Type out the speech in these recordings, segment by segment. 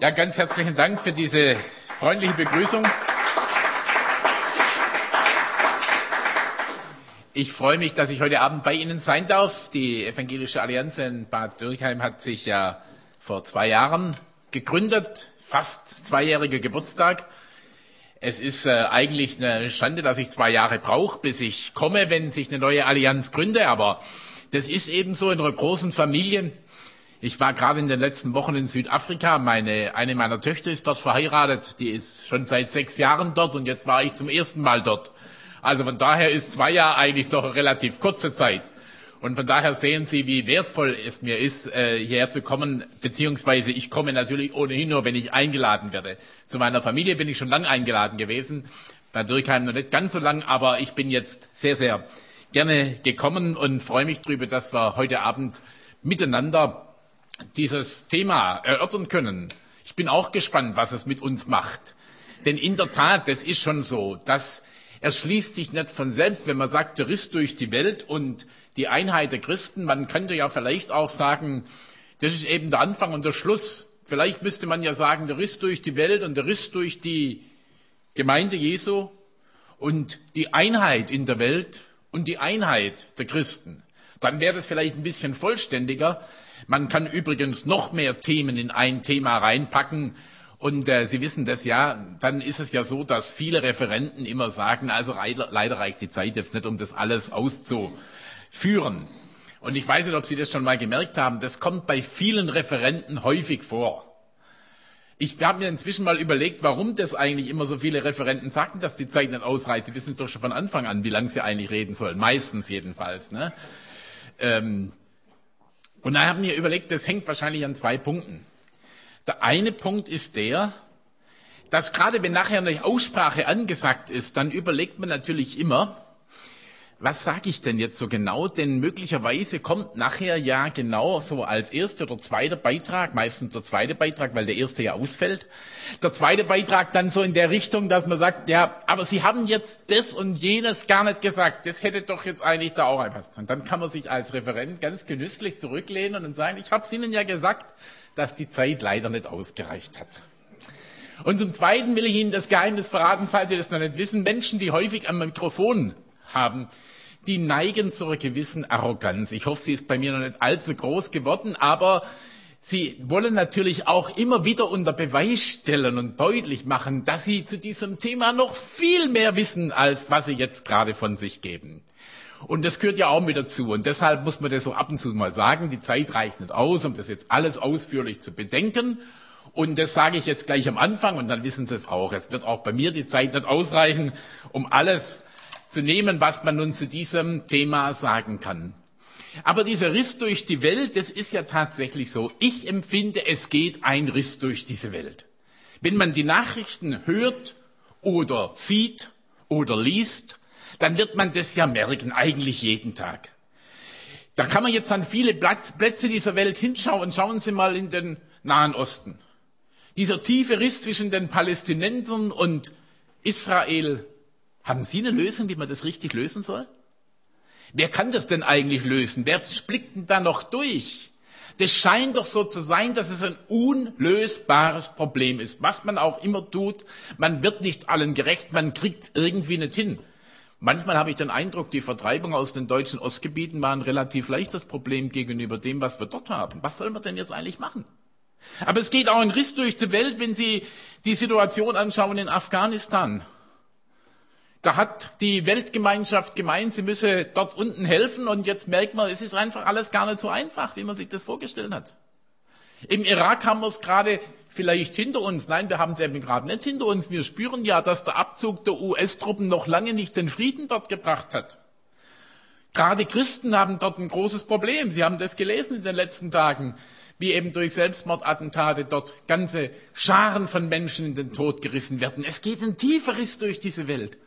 Ja, ganz herzlichen Dank für diese freundliche Begrüßung. Ich freue mich, dass ich heute Abend bei Ihnen sein darf. Die Evangelische Allianz in Bad Dürkheim hat sich ja vor zwei Jahren gegründet, fast zweijähriger Geburtstag. Es ist äh, eigentlich eine Schande, dass ich zwei Jahre brauche, bis ich komme, wenn sich eine neue Allianz gründe, aber das ist eben so in einer großen Familie. Ich war gerade in den letzten Wochen in Südafrika. Meine, eine meiner Töchter ist dort verheiratet. Die ist schon seit sechs Jahren dort und jetzt war ich zum ersten Mal dort. Also von daher ist zwei Jahre eigentlich doch eine relativ kurze Zeit. Und von daher sehen Sie, wie wertvoll es mir ist, äh, hierher zu kommen, beziehungsweise ich komme natürlich ohnehin nur, wenn ich eingeladen werde. Zu meiner Familie bin ich schon lange eingeladen gewesen, bei Dürkheim noch nicht ganz so lang, aber ich bin jetzt sehr, sehr gerne gekommen und freue mich darüber, dass wir heute Abend miteinander dieses Thema erörtern können. Ich bin auch gespannt, was es mit uns macht. Denn in der Tat, das ist schon so, dass erschließt sich nicht von selbst, wenn man sagt, Riss durch die Welt und die Einheit der Christen. Man könnte ja vielleicht auch sagen, das ist eben der Anfang und der Schluss. Vielleicht müsste man ja sagen, der Riss durch die Welt und der Riss durch die Gemeinde Jesu und die Einheit in der Welt und die Einheit der Christen. Dann wäre das vielleicht ein bisschen vollständiger. Man kann übrigens noch mehr Themen in ein Thema reinpacken. Und äh, Sie wissen das ja, dann ist es ja so, dass viele Referenten immer sagen, also leider, reicht die Zeit jetzt nicht, um das alles auszuführen. Und ich weiß nicht, ob Sie das schon mal gemerkt haben, das kommt bei vielen Referenten häufig vor. Ich habe mir inzwischen mal überlegt, warum das eigentlich immer so viele Referenten sagen, dass die Zeit nicht ausreicht. Sie wissen es doch schon von Anfang an, wie lange sie eigentlich reden sollen. Meistens jedenfalls. Ne? Ähm, und da haben wir überlegt, das hängt wahrscheinlich an zwei Punkten. Der eine Punkt ist der, dass gerade wenn nachher eine Aussprache angesagt ist, dann überlegt man natürlich immer, was sage ich denn jetzt so genau? Denn möglicherweise kommt nachher ja genau so als erster oder zweiter Beitrag, meistens der zweite Beitrag, weil der erste ja ausfällt, der zweite Beitrag dann so in der Richtung, dass man sagt, ja, aber Sie haben jetzt das und jenes gar nicht gesagt, das hätte doch jetzt eigentlich da auch einpasst. Und dann kann man sich als Referent ganz genüsslich zurücklehnen und sagen, ich habe es Ihnen ja gesagt, dass die Zeit leider nicht ausgereicht hat. Und zum Zweiten will ich Ihnen das Geheimnis verraten, falls Sie das noch nicht wissen. Menschen, die häufig am Mikrofon haben, die neigen zu einer gewissen Arroganz. Ich hoffe, sie ist bei mir noch nicht allzu groß geworden, aber sie wollen natürlich auch immer wieder unter Beweis stellen und deutlich machen, dass sie zu diesem Thema noch viel mehr wissen, als was sie jetzt gerade von sich geben. Und das gehört ja auch mit dazu. Und deshalb muss man das so ab und zu mal sagen, die Zeit reicht nicht aus, um das jetzt alles ausführlich zu bedenken. Und das sage ich jetzt gleich am Anfang und dann wissen Sie es auch. Es wird auch bei mir die Zeit nicht ausreichen, um alles zu nehmen, was man nun zu diesem Thema sagen kann. Aber dieser Riss durch die Welt, das ist ja tatsächlich so. Ich empfinde, es geht ein Riss durch diese Welt. Wenn man die Nachrichten hört oder sieht oder liest, dann wird man das ja merken, eigentlich jeden Tag. Da kann man jetzt an viele Plätze dieser Welt hinschauen. Schauen Sie mal in den Nahen Osten. Dieser tiefe Riss zwischen den Palästinensern und Israel haben Sie eine Lösung, wie man das richtig lösen soll? Wer kann das denn eigentlich lösen? Wer blickt denn da noch durch? Das scheint doch so zu sein, dass es ein unlösbares Problem ist. Was man auch immer tut, man wird nicht allen gerecht, man kriegt irgendwie nicht hin. Manchmal habe ich den Eindruck, die Vertreibung aus den deutschen Ostgebieten war ein relativ leichtes Problem gegenüber dem, was wir dort haben. Was soll man denn jetzt eigentlich machen? Aber es geht auch ein Riss durch die Welt, wenn Sie die Situation anschauen in Afghanistan. Da hat die Weltgemeinschaft gemeint, sie müsse dort unten helfen und jetzt merkt man, es ist einfach alles gar nicht so einfach, wie man sich das vorgestellt hat. Im Irak haben wir es gerade vielleicht hinter uns. Nein, wir haben es eben gerade nicht hinter uns. Wir spüren ja, dass der Abzug der US-Truppen noch lange nicht den Frieden dort gebracht hat. Gerade Christen haben dort ein großes Problem. Sie haben das gelesen in den letzten Tagen, wie eben durch Selbstmordattentate dort ganze Scharen von Menschen in den Tod gerissen werden. Es geht ein tieferes durch diese Welt.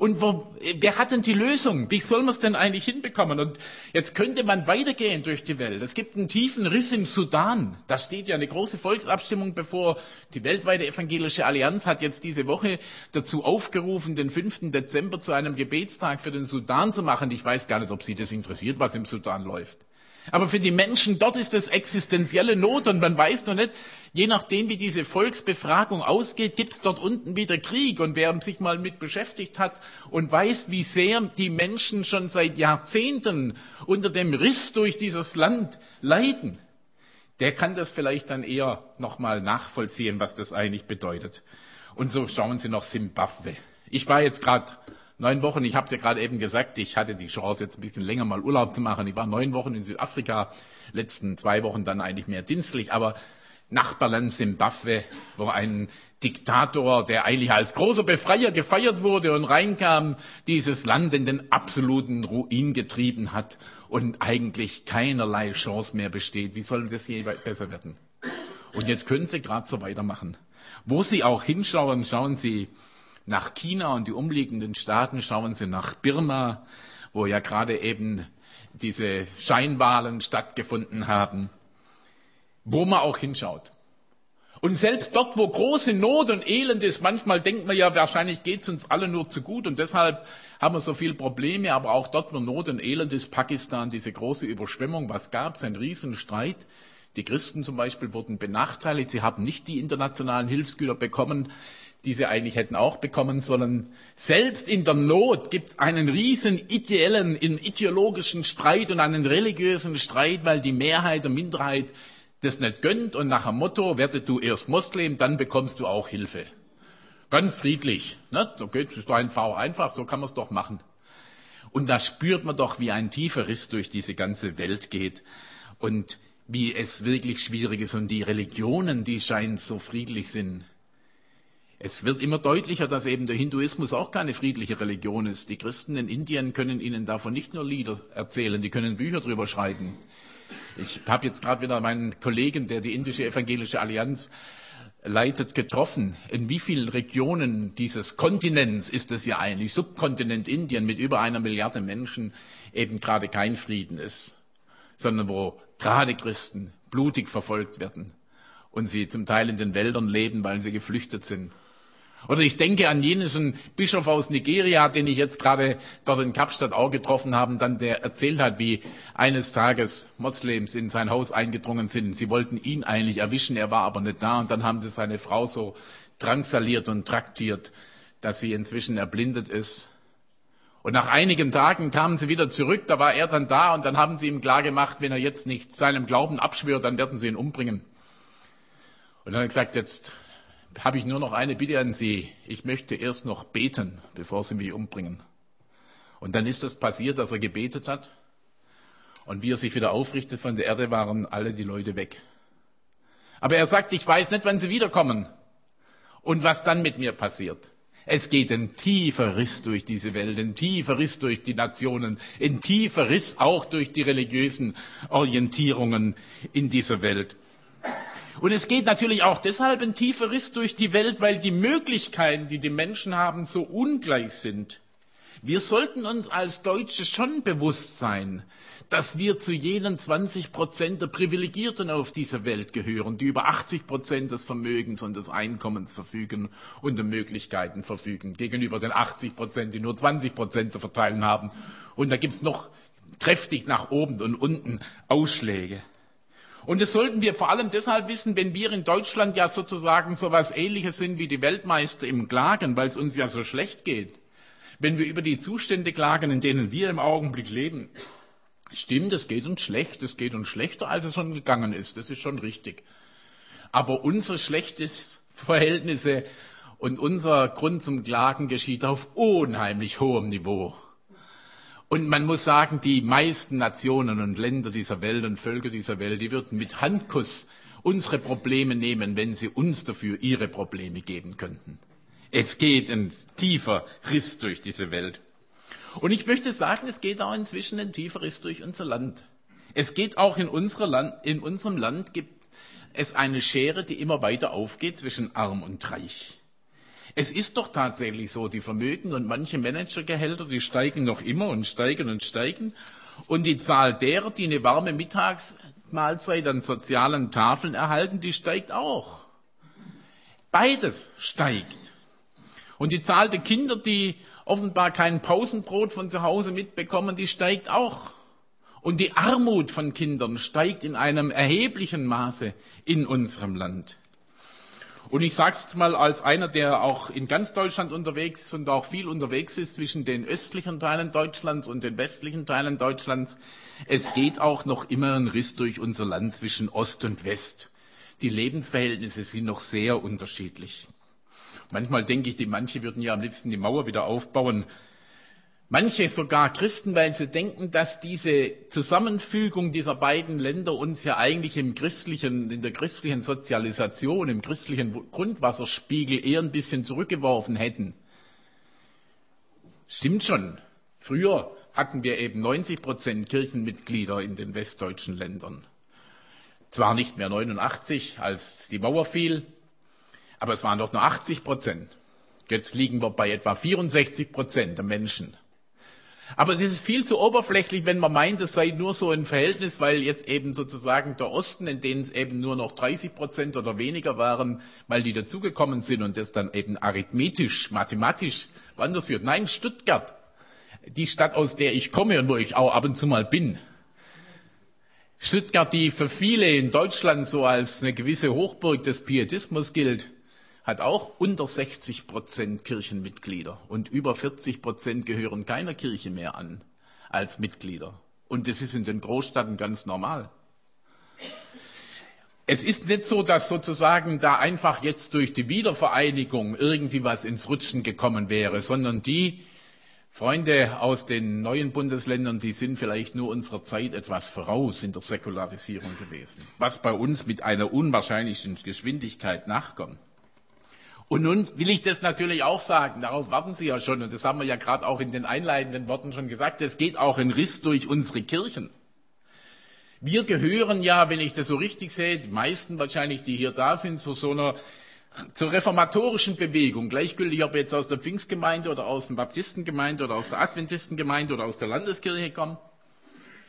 Und wo, wer hat denn die Lösung? Wie soll man es denn eigentlich hinbekommen? Und jetzt könnte man weitergehen durch die Welt. Es gibt einen tiefen Riss im Sudan. Da steht ja eine große Volksabstimmung bevor. Die weltweite evangelische Allianz hat jetzt diese Woche dazu aufgerufen, den 5. Dezember zu einem Gebetstag für den Sudan zu machen. Ich weiß gar nicht, ob Sie das interessiert, was im Sudan läuft. Aber für die Menschen dort ist es existenzielle Not und man weiß noch nicht, je nachdem wie diese Volksbefragung ausgeht, gibt es dort unten wieder Krieg. Und wer sich mal mit beschäftigt hat und weiß, wie sehr die Menschen schon seit Jahrzehnten unter dem Riss durch dieses Land leiden, der kann das vielleicht dann eher nochmal nachvollziehen, was das eigentlich bedeutet. Und so schauen Sie noch Simbabwe. Ich war jetzt gerade neun Wochen, ich habe es ja gerade eben gesagt, ich hatte die Chance, jetzt ein bisschen länger mal Urlaub zu machen. Ich war neun Wochen in Südafrika, letzten zwei Wochen dann eigentlich mehr dienstlich, aber Nachbarland Simbabwe, wo ein Diktator, der eigentlich als großer Befreier gefeiert wurde und reinkam, dieses Land in den absoluten Ruin getrieben hat und eigentlich keinerlei Chance mehr besteht. Wie soll das je besser werden? Und jetzt können Sie gerade so weitermachen. Wo Sie auch hinschauen, schauen Sie nach China und die umliegenden Staaten, schauen Sie nach Birma, wo ja gerade eben diese Scheinwahlen stattgefunden haben, wo man auch hinschaut. Und selbst dort, wo große Not und Elend ist, manchmal denkt man ja, wahrscheinlich geht's uns alle nur zu gut und deshalb haben wir so viele Probleme, aber auch dort, wo Not und Elend ist, Pakistan, diese große Überschwemmung, was gab's? Ein Riesenstreit. Die Christen zum Beispiel wurden benachteiligt, sie haben nicht die internationalen Hilfsgüter bekommen, die sie eigentlich hätten auch bekommen sollen. Selbst in der Not gibt es einen riesen ideellen, ideologischen Streit und einen religiösen Streit, weil die Mehrheit der Minderheit das nicht gönnt und nach dem Motto, werde du erst Moslem, dann bekommst du auch Hilfe. Ganz friedlich. Ne? Geht es doch einfach, einfach, so kann man es doch machen. Und da spürt man doch, wie ein tiefer Riss durch diese ganze Welt geht und wie es wirklich schwierig ist. Und die Religionen, die scheinen so friedlich sind, es wird immer deutlicher, dass eben der Hinduismus auch keine friedliche Religion ist. Die Christen in Indien können ihnen davon nicht nur Lieder erzählen, die können Bücher drüber schreiben. Ich habe jetzt gerade wieder meinen Kollegen, der die indische evangelische Allianz leitet, getroffen. In wie vielen Regionen dieses Kontinents ist es ja eigentlich, Subkontinent Indien mit über einer Milliarde Menschen, eben gerade kein Frieden ist, sondern wo gerade Christen blutig verfolgt werden und sie zum Teil in den Wäldern leben, weil sie geflüchtet sind. Oder ich denke an jenen Bischof aus Nigeria, den ich jetzt gerade dort in Kapstadt auch getroffen habe, dann der erzählt hat, wie eines Tages Moslems in sein Haus eingedrungen sind. Sie wollten ihn eigentlich erwischen, er war aber nicht da und dann haben sie seine Frau so drangsaliert und traktiert, dass sie inzwischen erblindet ist. Und nach einigen Tagen kamen sie wieder zurück, da war er dann da und dann haben sie ihm klargemacht, wenn er jetzt nicht seinem Glauben abschwört, dann werden sie ihn umbringen. Und dann hat er gesagt, jetzt habe ich nur noch eine Bitte an Sie. Ich möchte erst noch beten, bevor Sie mich umbringen. Und dann ist das passiert, dass er gebetet hat. Und wie er sich wieder aufrichtet von der Erde, waren alle die Leute weg. Aber er sagt, ich weiß nicht, wann Sie wiederkommen. Und was dann mit mir passiert. Es geht ein tiefer Riss durch diese Welt, ein tiefer Riss durch die Nationen, ein tiefer Riss auch durch die religiösen Orientierungen in dieser Welt. Und es geht natürlich auch deshalb ein tiefer Riss durch die Welt, weil die Möglichkeiten, die die Menschen haben, so ungleich sind. Wir sollten uns als Deutsche schon bewusst sein, dass wir zu jenen 20 Prozent der Privilegierten auf dieser Welt gehören, die über 80 Prozent des Vermögens und des Einkommens verfügen und der Möglichkeiten verfügen, gegenüber den 80 Prozent, die nur 20 Prozent zu verteilen haben. Und da gibt's noch kräftig nach oben und unten Ausschläge. Und das sollten wir vor allem deshalb wissen, wenn wir in Deutschland ja sozusagen so etwas Ähnliches sind wie die Weltmeister im Klagen, weil es uns ja so schlecht geht. Wenn wir über die Zustände klagen, in denen wir im Augenblick leben. Stimmt, es geht uns schlecht, es geht uns schlechter, als es schon gegangen ist. Das ist schon richtig. Aber unsere schlechten Verhältnisse und unser Grund zum Klagen geschieht auf unheimlich hohem Niveau. Und man muss sagen, die meisten Nationen und Länder dieser Welt und Völker dieser Welt, die würden mit Handkuss unsere Probleme nehmen, wenn sie uns dafür ihre Probleme geben könnten. Es geht ein tiefer Riss durch diese Welt. Und ich möchte sagen, es geht auch inzwischen ein tiefer Riss durch unser Land. Es geht auch in, Land, in unserem Land gibt es eine Schere, die immer weiter aufgeht zwischen arm und reich. Es ist doch tatsächlich so, die Vermögen und manche Managergehälter, die steigen noch immer und steigen und steigen. Und die Zahl derer, die eine warme Mittagsmahlzeit an sozialen Tafeln erhalten, die steigt auch. Beides steigt. Und die Zahl der Kinder, die offenbar kein Pausenbrot von zu Hause mitbekommen, die steigt auch. Und die Armut von Kindern steigt in einem erheblichen Maße in unserem Land. Und ich sage es mal als einer, der auch in ganz Deutschland unterwegs ist und auch viel unterwegs ist zwischen den östlichen Teilen Deutschlands und den westlichen Teilen Deutschlands. Es geht auch noch immer ein Riss durch unser Land zwischen Ost und West. Die Lebensverhältnisse sind noch sehr unterschiedlich. Manchmal denke ich, die manche würden ja am liebsten die Mauer wieder aufbauen. Manche sogar Christen, weil sie denken, dass diese Zusammenfügung dieser beiden Länder uns ja eigentlich im christlichen, in der christlichen Sozialisation, im christlichen Grundwasserspiegel eher ein bisschen zurückgeworfen hätten. Stimmt schon. Früher hatten wir eben 90 Prozent Kirchenmitglieder in den westdeutschen Ländern. Zwar nicht mehr 89, als die Mauer fiel, aber es waren doch nur 80 Prozent. Jetzt liegen wir bei etwa 64 Prozent der Menschen. Aber es ist viel zu oberflächlich, wenn man meint, es sei nur so ein Verhältnis, weil jetzt eben sozusagen der Osten, in dem es eben nur noch 30 Prozent oder weniger waren, weil die dazugekommen sind und das dann eben arithmetisch, mathematisch woanders führt. Nein, Stuttgart, die Stadt, aus der ich komme und wo ich auch ab und zu mal bin. Stuttgart, die für viele in Deutschland so als eine gewisse Hochburg des Pietismus gilt, hat auch unter 60 Prozent Kirchenmitglieder und über 40 Prozent gehören keiner Kirche mehr an als Mitglieder. Und das ist in den Großstädten ganz normal. Es ist nicht so, dass sozusagen da einfach jetzt durch die Wiedervereinigung irgendwie was ins Rutschen gekommen wäre, sondern die Freunde aus den neuen Bundesländern, die sind vielleicht nur unserer Zeit etwas voraus in der Säkularisierung gewesen, was bei uns mit einer unwahrscheinlichen Geschwindigkeit nachkommt. Und nun will ich das natürlich auch sagen, darauf warten Sie ja schon, und das haben wir ja gerade auch in den einleitenden Worten schon gesagt, es geht auch ein Riss durch unsere Kirchen. Wir gehören ja, wenn ich das so richtig sehe, die meisten wahrscheinlich, die hier da sind, zu so einer zur reformatorischen Bewegung, gleichgültig ob jetzt aus der Pfingstgemeinde oder aus der Baptistengemeinde oder aus der Adventistengemeinde oder aus der Landeskirche kommen.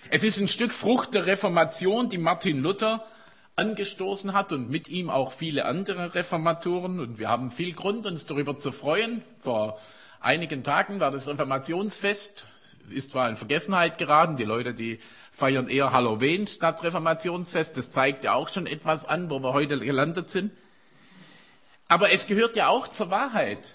Es ist ein Stück Frucht der Reformation, die Martin Luther angestoßen hat und mit ihm auch viele andere Reformatoren. Und wir haben viel Grund, uns darüber zu freuen. Vor einigen Tagen war das Reformationsfest, ist zwar in Vergessenheit geraten, die Leute, die feiern eher Halloween statt Reformationsfest. Das zeigt ja auch schon etwas an, wo wir heute gelandet sind. Aber es gehört ja auch zur Wahrheit.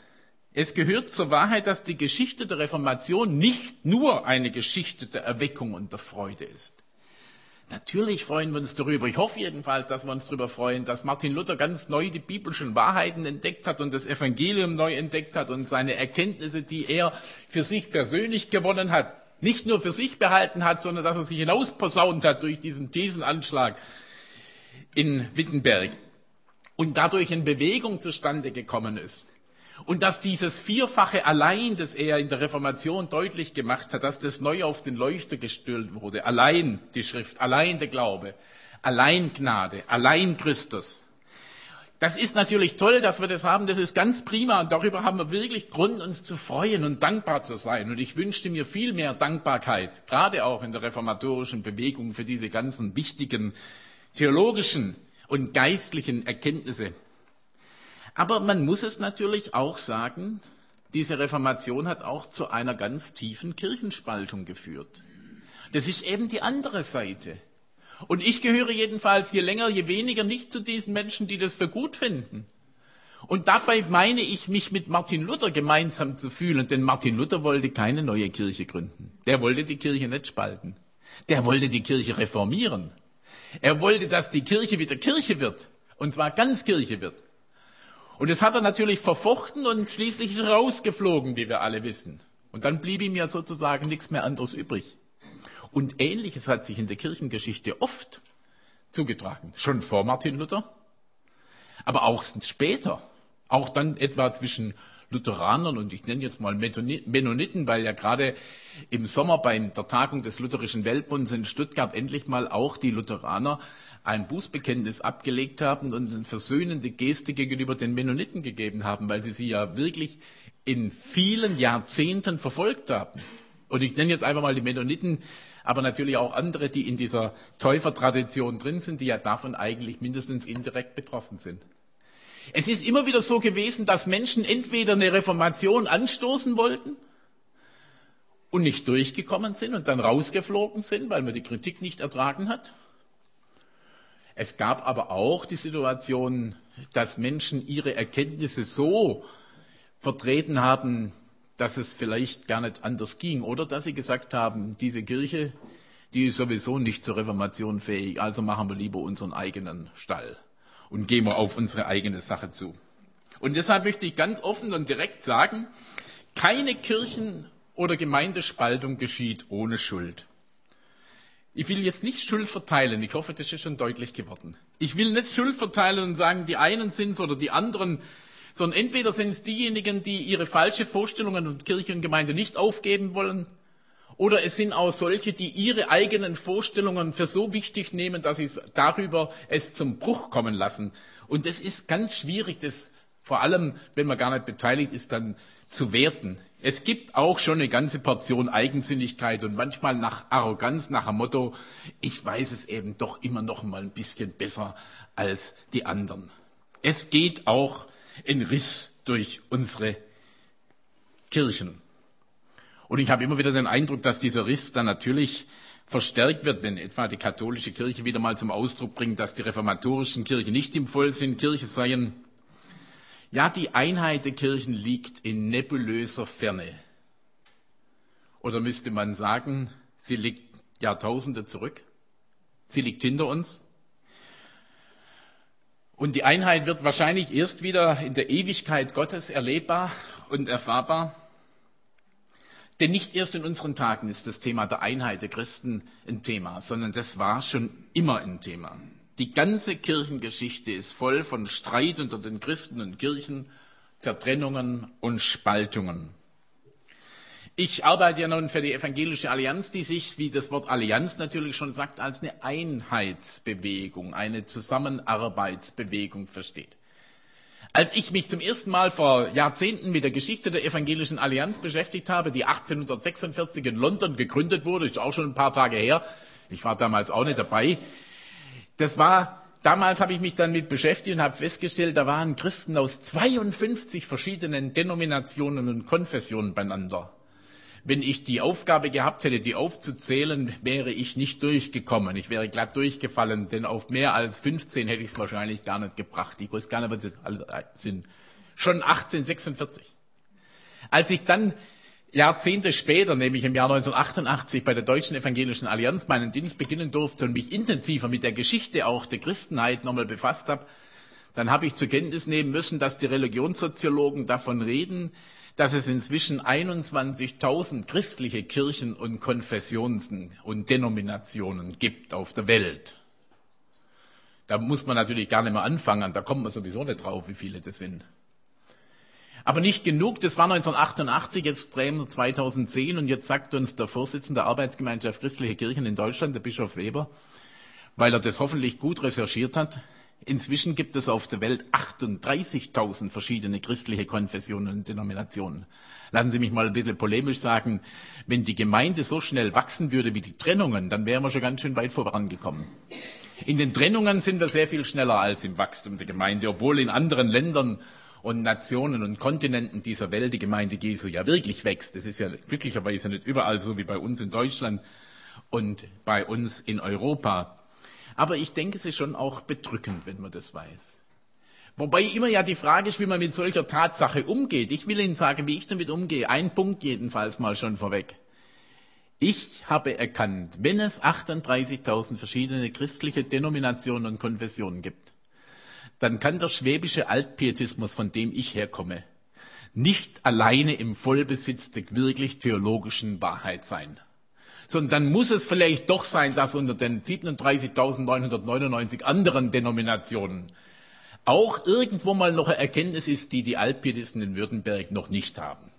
Es gehört zur Wahrheit, dass die Geschichte der Reformation nicht nur eine Geschichte der Erweckung und der Freude ist. Natürlich freuen wir uns darüber. Ich hoffe jedenfalls, dass wir uns darüber freuen, dass Martin Luther ganz neu die biblischen Wahrheiten entdeckt hat und das Evangelium neu entdeckt hat und seine Erkenntnisse, die er für sich persönlich gewonnen hat, nicht nur für sich behalten hat, sondern dass er sich hinausposaunt hat durch diesen Thesenanschlag in Wittenberg und dadurch in Bewegung zustande gekommen ist. Und dass dieses Vierfache allein, das er in der Reformation deutlich gemacht hat, dass das neu auf den Leuchter gestellt wurde. Allein die Schrift, allein der Glaube, allein Gnade, allein Christus. Das ist natürlich toll, dass wir das haben. Das ist ganz prima. Und darüber haben wir wirklich Grund, uns zu freuen und dankbar zu sein. Und ich wünschte mir viel mehr Dankbarkeit, gerade auch in der reformatorischen Bewegung für diese ganzen wichtigen theologischen und geistlichen Erkenntnisse. Aber man muss es natürlich auch sagen, diese Reformation hat auch zu einer ganz tiefen Kirchenspaltung geführt. Das ist eben die andere Seite. Und ich gehöre jedenfalls je länger, je weniger nicht zu diesen Menschen, die das für gut finden. Und dabei meine ich, mich mit Martin Luther gemeinsam zu fühlen, denn Martin Luther wollte keine neue Kirche gründen. Der wollte die Kirche nicht spalten. Der wollte die Kirche reformieren. Er wollte, dass die Kirche wieder Kirche wird. Und zwar ganz Kirche wird. Und das hat er natürlich verfochten und schließlich ist er rausgeflogen, wie wir alle wissen. Und dann blieb ihm ja sozusagen nichts mehr anderes übrig. Und ähnliches hat sich in der Kirchengeschichte oft zugetragen. Schon vor Martin Luther, aber auch später. Auch dann etwa zwischen Lutheranern und ich nenne jetzt mal Mennoniten, weil ja gerade im Sommer bei der Tagung des Lutherischen Weltbunds in Stuttgart endlich mal auch die Lutheraner ein Bußbekenntnis abgelegt haben und eine versöhnende Geste gegenüber den Mennoniten gegeben haben, weil sie sie ja wirklich in vielen Jahrzehnten verfolgt haben. Und ich nenne jetzt einfach mal die Mennoniten, aber natürlich auch andere, die in dieser Täufertradition drin sind, die ja davon eigentlich mindestens indirekt betroffen sind. Es ist immer wieder so gewesen, dass Menschen entweder eine Reformation anstoßen wollten und nicht durchgekommen sind und dann rausgeflogen sind, weil man die Kritik nicht ertragen hat. Es gab aber auch die Situation, dass Menschen ihre Erkenntnisse so vertreten haben, dass es vielleicht gar nicht anders ging oder dass sie gesagt haben, diese Kirche, die ist sowieso nicht zur Reformation fähig, also machen wir lieber unseren eigenen Stall und gehen wir auf unsere eigene Sache zu. Und deshalb möchte ich ganz offen und direkt sagen, keine Kirchen- oder Gemeindespaltung geschieht ohne Schuld. Ich will jetzt nicht Schuld verteilen. Ich hoffe, das ist schon deutlich geworden. Ich will nicht Schuld verteilen und sagen, die einen sind es oder die anderen, sondern entweder sind es diejenigen, die ihre falsche Vorstellungen von Kirche und Gemeinde nicht aufgeben wollen, oder es sind auch solche, die ihre eigenen Vorstellungen für so wichtig nehmen, dass sie darüber es zum Bruch kommen lassen. Und das ist ganz schwierig, das vor allem, wenn man gar nicht beteiligt ist, dann zu werten. Es gibt auch schon eine ganze Portion Eigensinnigkeit und manchmal nach Arroganz, nach dem Motto, ich weiß es eben doch immer noch mal ein bisschen besser als die anderen. Es geht auch ein Riss durch unsere Kirchen. Und ich habe immer wieder den Eindruck, dass dieser Riss dann natürlich verstärkt wird, wenn etwa die katholische Kirche wieder mal zum Ausdruck bringt, dass die reformatorischen Kirchen nicht im Vollsinn Kirche seien. Ja, die Einheit der Kirchen liegt in nebulöser Ferne. Oder müsste man sagen, sie liegt Jahrtausende zurück? Sie liegt hinter uns? Und die Einheit wird wahrscheinlich erst wieder in der Ewigkeit Gottes erlebbar und erfahrbar. Denn nicht erst in unseren Tagen ist das Thema der Einheit der Christen ein Thema, sondern das war schon immer ein Thema. Die ganze Kirchengeschichte ist voll von Streit unter den Christen und Kirchen, Zertrennungen und Spaltungen. Ich arbeite ja nun für die Evangelische Allianz, die sich, wie das Wort Allianz natürlich schon sagt, als eine Einheitsbewegung, eine Zusammenarbeitsbewegung versteht. Als ich mich zum ersten Mal vor Jahrzehnten mit der Geschichte der Evangelischen Allianz beschäftigt habe, die 1846 in London gegründet wurde, ist auch schon ein paar Tage her, ich war damals auch nicht dabei, das war, damals habe ich mich dann mit beschäftigt und habe festgestellt, da waren Christen aus 52 verschiedenen Denominationen und Konfessionen beieinander. Wenn ich die Aufgabe gehabt hätte, die aufzuzählen, wäre ich nicht durchgekommen. Ich wäre glatt durchgefallen, denn auf mehr als 15 hätte ich es wahrscheinlich gar nicht gebracht. Ich weiß gar nicht, was es sind. Schon 1846. Als ich dann Jahrzehnte später, nämlich im Jahr 1988 bei der Deutschen Evangelischen Allianz meinen Dienst beginnen durfte und mich intensiver mit der Geschichte auch der Christenheit nochmal befasst habe, dann habe ich zur Kenntnis nehmen müssen, dass die Religionssoziologen davon reden, dass es inzwischen 21.000 christliche Kirchen und Konfessionen und Denominationen gibt auf der Welt. Da muss man natürlich gar nicht mehr anfangen, da kommt man sowieso nicht drauf, wie viele das sind. Aber nicht genug, das war 1988, jetzt drehen wir 2010 und jetzt sagt uns der Vorsitzende der Arbeitsgemeinschaft Christliche Kirchen in Deutschland, der Bischof Weber, weil er das hoffentlich gut recherchiert hat, Inzwischen gibt es auf der Welt 38.000 verschiedene christliche Konfessionen und Denominationen. Lassen Sie mich mal ein bisschen polemisch sagen, wenn die Gemeinde so schnell wachsen würde wie die Trennungen, dann wären wir schon ganz schön weit vorangekommen. In den Trennungen sind wir sehr viel schneller als im Wachstum der Gemeinde, obwohl in anderen Ländern und Nationen und Kontinenten dieser Welt die Gemeinde Jesu ja wirklich wächst. Das ist ja glücklicherweise nicht überall so wie bei uns in Deutschland und bei uns in Europa. Aber ich denke, es ist schon auch bedrückend, wenn man das weiß. Wobei immer ja die Frage ist, wie man mit solcher Tatsache umgeht. Ich will Ihnen sagen, wie ich damit umgehe. Ein Punkt jedenfalls mal schon vorweg. Ich habe erkannt, wenn es 38.000 verschiedene christliche Denominationen und Konfessionen gibt, dann kann der schwäbische Altpietismus, von dem ich herkomme, nicht alleine im Vollbesitz der wirklich theologischen Wahrheit sein. Sondern dann muss es vielleicht doch sein, dass unter den 37.999 anderen Denominationen auch irgendwo mal noch eine Erkenntnis ist, die die Altpietisten in Württemberg noch nicht haben.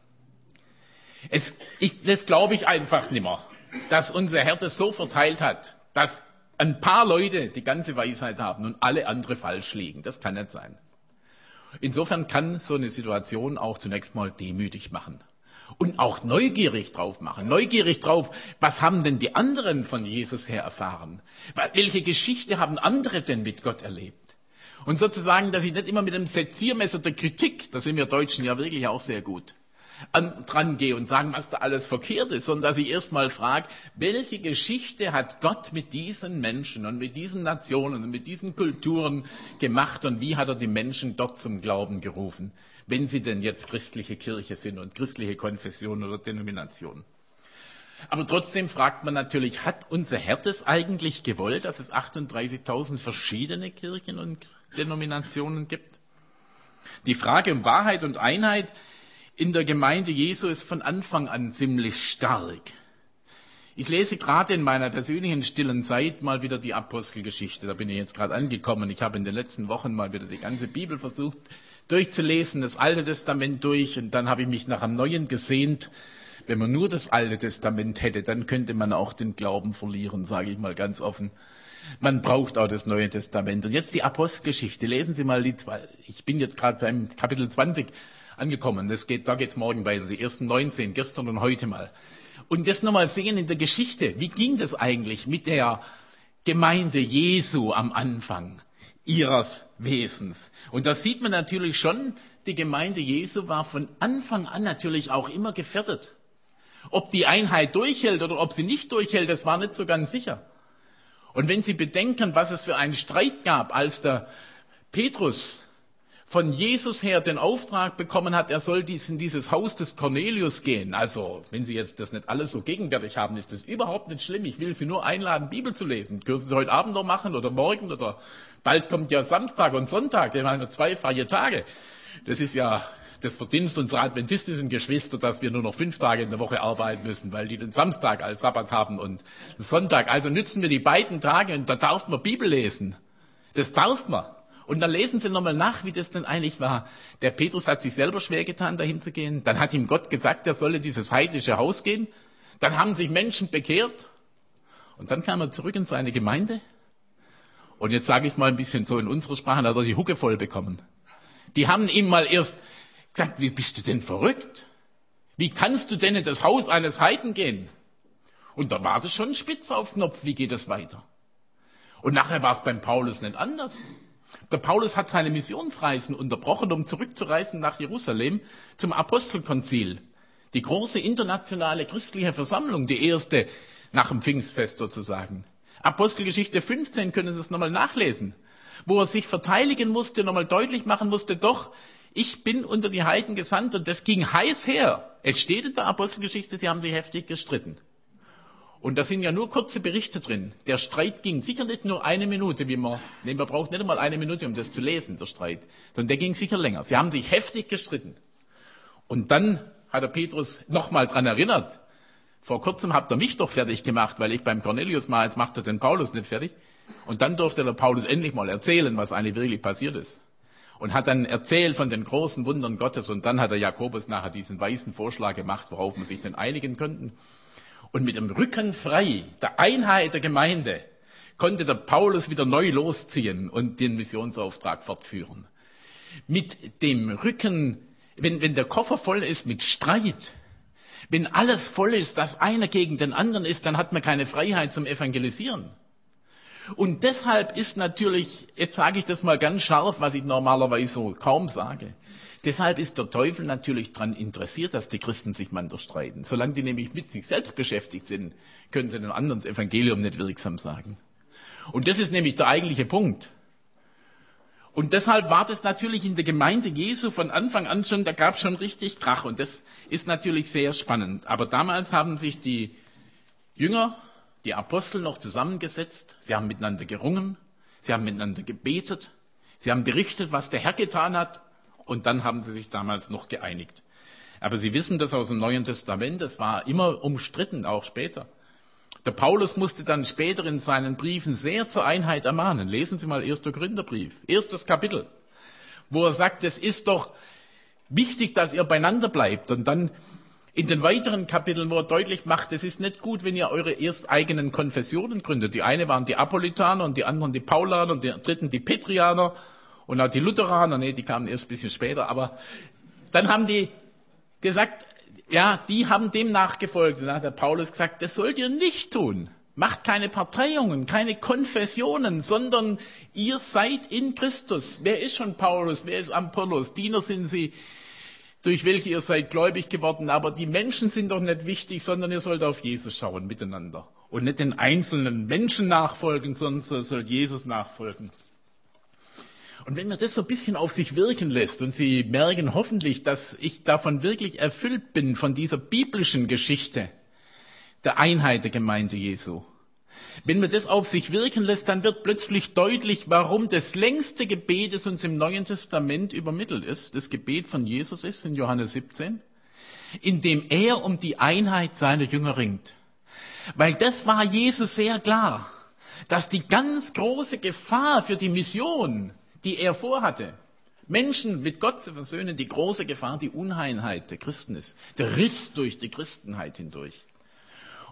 Es, ich, das glaube ich einfach nimmer, dass unser Herr das so verteilt hat, dass ein paar Leute die ganze Weisheit haben und alle andere falsch liegen. Das kann nicht sein. Insofern kann so eine Situation auch zunächst mal demütig machen. Und auch neugierig drauf machen. Neugierig drauf, was haben denn die anderen von Jesus her erfahren? Welche Geschichte haben andere denn mit Gott erlebt? Und sozusagen, dass ich nicht immer mit dem Seziermesser der Kritik, da sind wir Deutschen ja wirklich auch sehr gut, an, dran gehe und sagen, was da alles verkehrt ist, sondern dass ich erstmal frage, welche Geschichte hat Gott mit diesen Menschen und mit diesen Nationen und mit diesen Kulturen gemacht und wie hat er die Menschen dort zum Glauben gerufen, wenn sie denn jetzt christliche Kirche sind und christliche Konfession oder Denomination. Aber trotzdem fragt man natürlich, hat unser Herr das eigentlich gewollt, dass es 38.000 verschiedene Kirchen und Denominationen gibt? Die Frage um Wahrheit und Einheit in der Gemeinde Jesu ist von Anfang an ziemlich stark. Ich lese gerade in meiner persönlichen stillen Zeit mal wieder die Apostelgeschichte. Da bin ich jetzt gerade angekommen. Ich habe in den letzten Wochen mal wieder die ganze Bibel versucht durchzulesen, das Alte Testament durch und dann habe ich mich nach einem Neuen gesehnt. Wenn man nur das Alte Testament hätte, dann könnte man auch den Glauben verlieren, sage ich mal ganz offen. Man braucht auch das Neue Testament. Und jetzt die Apostelgeschichte. Lesen Sie mal die zwei. Ich bin jetzt gerade beim Kapitel 20 angekommen. Das geht, da geht's morgen weiter. Die ersten 19, gestern und heute mal. Und das nochmal sehen in der Geschichte. Wie ging das eigentlich mit der Gemeinde Jesu am Anfang ihres Wesens? Und da sieht man natürlich schon, die Gemeinde Jesu war von Anfang an natürlich auch immer gefährdet. Ob die Einheit durchhält oder ob sie nicht durchhält, das war nicht so ganz sicher. Und wenn Sie bedenken, was es für einen Streit gab, als der Petrus von Jesus her den Auftrag bekommen hat, er soll dies in dieses Haus des Cornelius gehen. Also, wenn Sie jetzt das nicht alles so gegenwärtig haben, ist das überhaupt nicht schlimm. Ich will Sie nur einladen, Bibel zu lesen. Dürfen Sie heute Abend noch machen oder morgen oder bald kommt ja Samstag und Sonntag. Wir haben zwei freie Tage. Das ist ja das Verdienst unserer adventistischen Geschwister, dass wir nur noch fünf Tage in der Woche arbeiten müssen, weil die den Samstag als Sabbat haben und Sonntag. Also nützen wir die beiden Tage und da darf man Bibel lesen. Das darf man. Und dann lesen Sie nochmal nach, wie das denn eigentlich war. Der Petrus hat sich selber schwer getan, dahin zu gehen. Dann hat ihm Gott gesagt, er solle dieses heidnische Haus gehen. Dann haben sich Menschen bekehrt. Und dann kam er zurück in seine Gemeinde. Und jetzt sage ich es mal ein bisschen so in unserer Sprache, da hat er die Hucke voll bekommen. Die haben ihm mal erst gesagt, wie bist du denn verrückt? Wie kannst du denn in das Haus eines Heiden gehen? Und da war es schon spitz auf Knopf, wie geht es weiter? Und nachher war es beim Paulus nicht anders. Der Paulus hat seine Missionsreisen unterbrochen, um zurückzureisen nach Jerusalem zum Apostelkonzil. Die große internationale christliche Versammlung, die erste nach dem Pfingstfest sozusagen. Apostelgeschichte 15 können Sie es nochmal nachlesen, wo er sich verteidigen musste, nochmal deutlich machen musste, doch, ich bin unter die Heiden gesandt und das ging heiß her. Es steht in der Apostelgeschichte, sie haben sich heftig gestritten. Und da sind ja nur kurze Berichte drin. Der Streit ging sicher nicht nur eine Minute, wie man, nee, man braucht nicht einmal eine Minute, um das zu lesen, der Streit, sondern der ging sicher länger. Sie haben sich heftig gestritten. Und dann hat der Petrus nochmal dran erinnert. Vor kurzem habt ihr mich doch fertig gemacht, weil ich beim Cornelius mal, jetzt macht er den Paulus nicht fertig. Und dann durfte der Paulus endlich mal erzählen, was eigentlich wirklich passiert ist. Und hat dann erzählt von den großen Wundern Gottes. Und dann hat der Jakobus nachher diesen weißen Vorschlag gemacht, worauf man sich denn einigen könnten. Und mit dem Rücken frei, der Einheit der Gemeinde, konnte der Paulus wieder neu losziehen und den Missionsauftrag fortführen. Mit dem Rücken, wenn, wenn der Koffer voll ist mit Streit, wenn alles voll ist, dass einer gegen den anderen ist, dann hat man keine Freiheit zum Evangelisieren. Und deshalb ist natürlich, jetzt sage ich das mal ganz scharf, was ich normalerweise so kaum sage, Deshalb ist der Teufel natürlich daran interessiert, dass die Christen sich miteinander streiten. Solange die nämlich mit sich selbst beschäftigt sind, können sie den anderen das Evangelium nicht wirksam sagen. Und das ist nämlich der eigentliche Punkt. Und deshalb war das natürlich in der Gemeinde Jesu von Anfang an schon, da gab es schon richtig Krach. Und das ist natürlich sehr spannend. Aber damals haben sich die Jünger, die Apostel noch zusammengesetzt. Sie haben miteinander gerungen. Sie haben miteinander gebetet. Sie haben berichtet, was der Herr getan hat und dann haben sie sich damals noch geeinigt. Aber Sie wissen das aus dem Neuen Testament, es war immer umstritten, auch später. Der Paulus musste dann später in seinen Briefen sehr zur Einheit ermahnen. Lesen Sie mal 1. Gründerbrief, erstes Kapitel, wo er sagt, es ist doch wichtig, dass ihr beieinander bleibt. Und dann in den weiteren Kapiteln, wo er deutlich macht, es ist nicht gut, wenn ihr eure erst eigenen Konfessionen gründet. Die eine waren die Apolitaner und die anderen die Paulaner und die dritten die Petrianer und auch die Lutheraner, nee, die kamen erst ein bisschen später, aber dann haben die gesagt, ja, die haben dem nachgefolgt. Und dann hat der Paulus gesagt, das sollt ihr nicht tun. Macht keine Parteiungen, keine Konfessionen, sondern ihr seid in Christus. Wer ist schon Paulus? Wer ist Apollos? Diener sind sie durch welche ihr seid gläubig geworden, aber die Menschen sind doch nicht wichtig, sondern ihr sollt auf Jesus schauen miteinander und nicht den einzelnen Menschen nachfolgen, sondern soll Jesus nachfolgen. Und wenn man das so ein bisschen auf sich wirken lässt und Sie merken hoffentlich, dass ich davon wirklich erfüllt bin, von dieser biblischen Geschichte der Einheit der Gemeinde Jesu. Wenn man das auf sich wirken lässt, dann wird plötzlich deutlich, warum das längste Gebet, das uns im Neuen Testament übermittelt ist, das Gebet von Jesus ist in Johannes 17, in dem er um die Einheit seiner Jünger ringt. Weil das war Jesus sehr klar, dass die ganz große Gefahr für die Mission die er vorhatte. Menschen mit Gott zu versöhnen, die große Gefahr, die Uneinheit der Christen ist. Der Riss durch die Christenheit hindurch.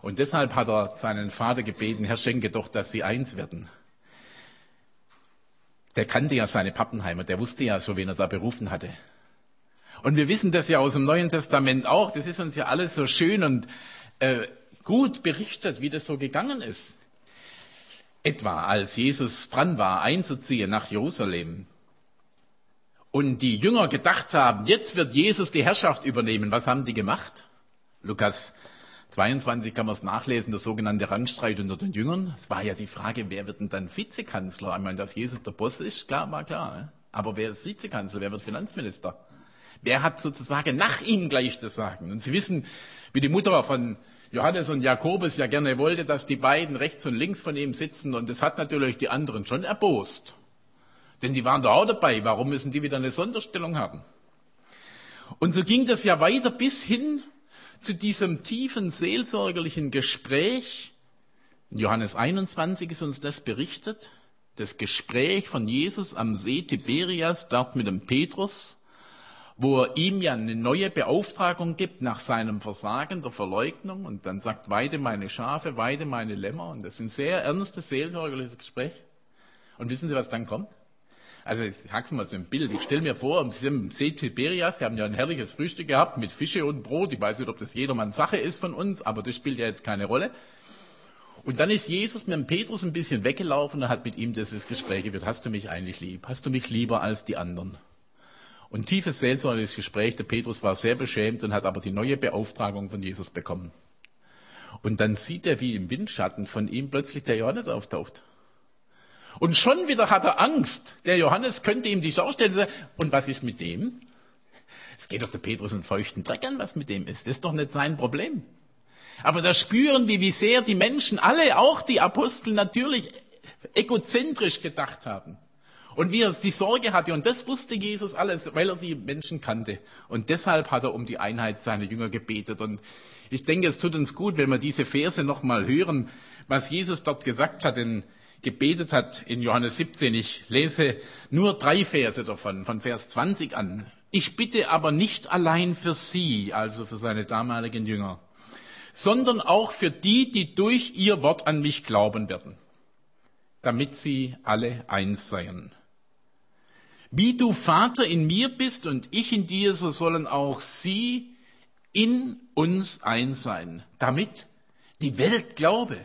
Und deshalb hat er seinen Vater gebeten, Herr, schenke doch, dass sie eins werden. Der kannte ja seine Pappenheimer, der wusste ja so, wen er da berufen hatte. Und wir wissen das ja aus dem Neuen Testament auch. Das ist uns ja alles so schön und äh, gut berichtet, wie das so gegangen ist. Etwa als Jesus dran war, einzuziehen nach Jerusalem und die Jünger gedacht haben, jetzt wird Jesus die Herrschaft übernehmen, was haben die gemacht? Lukas 22 kann man es nachlesen, der sogenannte Randstreit unter den Jüngern. Es war ja die Frage, wer wird denn dann Vizekanzler? Ich meine, dass Jesus der Boss ist, klar, war klar. Aber wer ist Vizekanzler? Wer wird Finanzminister? Wer hat sozusagen nach ihm gleich das Sagen? Und Sie wissen, wie die Mutter von Johannes und Jakobus ja gerne wollte, dass die beiden rechts und links von ihm sitzen und das hat natürlich die anderen schon erbost. Denn die waren da auch dabei. Warum müssen die wieder eine Sonderstellung haben? Und so ging das ja weiter bis hin zu diesem tiefen seelsorgerlichen Gespräch. In Johannes 21 ist uns das berichtet. Das Gespräch von Jesus am See Tiberias, dort mit dem Petrus wo er ihm ja eine neue Beauftragung gibt nach seinem Versagen der Verleugnung und dann sagt, weide meine Schafe, weide meine Lämmer. Und das ist ein sehr ernstes, seelsorgerliches Gespräch. Und wissen Sie, was dann kommt? Also ich sag's mal so ein Bild. Ich stelle mir vor, Sie sind im See Tiberias, Sie haben ja ein herrliches Frühstück gehabt mit Fische und Brot. Ich weiß nicht, ob das jedermanns Sache ist von uns, aber das spielt ja jetzt keine Rolle. Und dann ist Jesus mit dem Petrus ein bisschen weggelaufen und hat mit ihm dieses Gespräch geführt. Hast du mich eigentlich lieb? Hast du mich lieber als die anderen? Und tiefes seelsorgliches Gespräch. Der Petrus war sehr beschämt und hat aber die neue Beauftragung von Jesus bekommen. Und dann sieht er, wie im Windschatten von ihm plötzlich der Johannes auftaucht. Und schon wieder hat er Angst. Der Johannes könnte ihm die Schau stellen. Und was ist mit dem? Es geht doch der Petrus einen feuchten Dreck an, was mit dem ist. Das ist doch nicht sein Problem. Aber da spüren wir, wie sehr die Menschen, alle, auch die Apostel, natürlich egozentrisch gedacht haben. Und wie er die Sorge hatte, und das wusste Jesus alles, weil er die Menschen kannte. Und deshalb hat er um die Einheit seiner Jünger gebetet. Und ich denke, es tut uns gut, wenn wir diese Verse nochmal hören, was Jesus dort gesagt hat, in, gebetet hat in Johannes 17. Ich lese nur drei Verse davon, von Vers 20 an. Ich bitte aber nicht allein für sie, also für seine damaligen Jünger, sondern auch für die, die durch ihr Wort an mich glauben werden, damit sie alle eins seien. Wie du Vater in mir bist und ich in dir, so sollen auch sie in uns eins sein, damit die Welt glaube,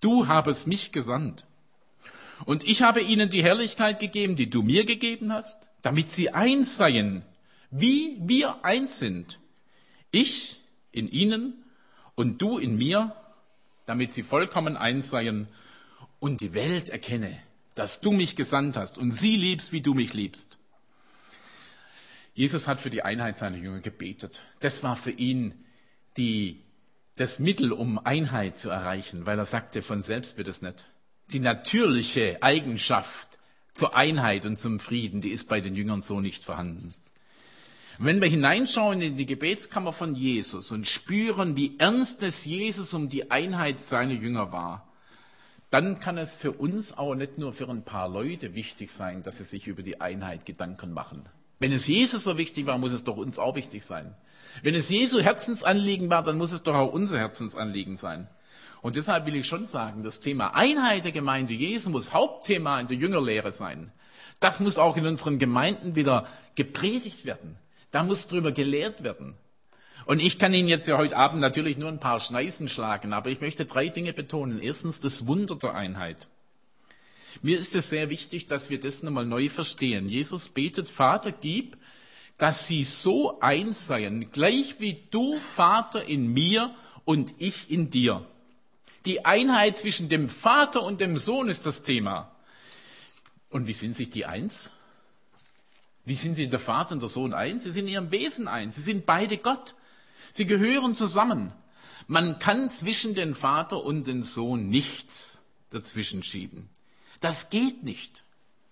du habest mich gesandt. Und ich habe ihnen die Herrlichkeit gegeben, die du mir gegeben hast, damit sie eins seien, wie wir eins sind. Ich in ihnen und du in mir, damit sie vollkommen eins seien und die Welt erkenne, dass du mich gesandt hast und sie liebst, wie du mich liebst. Jesus hat für die Einheit seiner Jünger gebetet. Das war für ihn die, das Mittel, um Einheit zu erreichen, weil er sagte, von selbst wird es nicht. Die natürliche Eigenschaft zur Einheit und zum Frieden, die ist bei den Jüngern so nicht vorhanden. wenn wir hineinschauen in die Gebetskammer von Jesus und spüren, wie ernst es Jesus um die Einheit seiner Jünger war, dann kann es für uns auch nicht nur für ein paar Leute wichtig sein, dass sie sich über die Einheit Gedanken machen. Wenn es Jesus so wichtig war, muss es doch uns auch wichtig sein. Wenn es Jesu Herzensanliegen war, dann muss es doch auch unser Herzensanliegen sein. Und deshalb will ich schon sagen, das Thema Einheit der Gemeinde Jesu muss Hauptthema in der Jüngerlehre sein. Das muss auch in unseren Gemeinden wieder gepredigt werden. Da muss drüber gelehrt werden. Und ich kann Ihnen jetzt ja heute Abend natürlich nur ein paar Schneisen schlagen, aber ich möchte drei Dinge betonen. Erstens das Wunder der Einheit. Mir ist es sehr wichtig, dass wir das nochmal neu verstehen. Jesus betet, Vater, gib dass sie so eins seien, gleich wie du, Vater, in mir und ich in dir. Die Einheit zwischen dem Vater und dem Sohn ist das Thema. Und wie sind sich die eins? Wie sind sie der Vater und der Sohn eins? Sie sind in ihrem Wesen eins. Sie sind beide Gott. Sie gehören zusammen. Man kann zwischen den Vater und den Sohn nichts dazwischen schieben. Das geht nicht.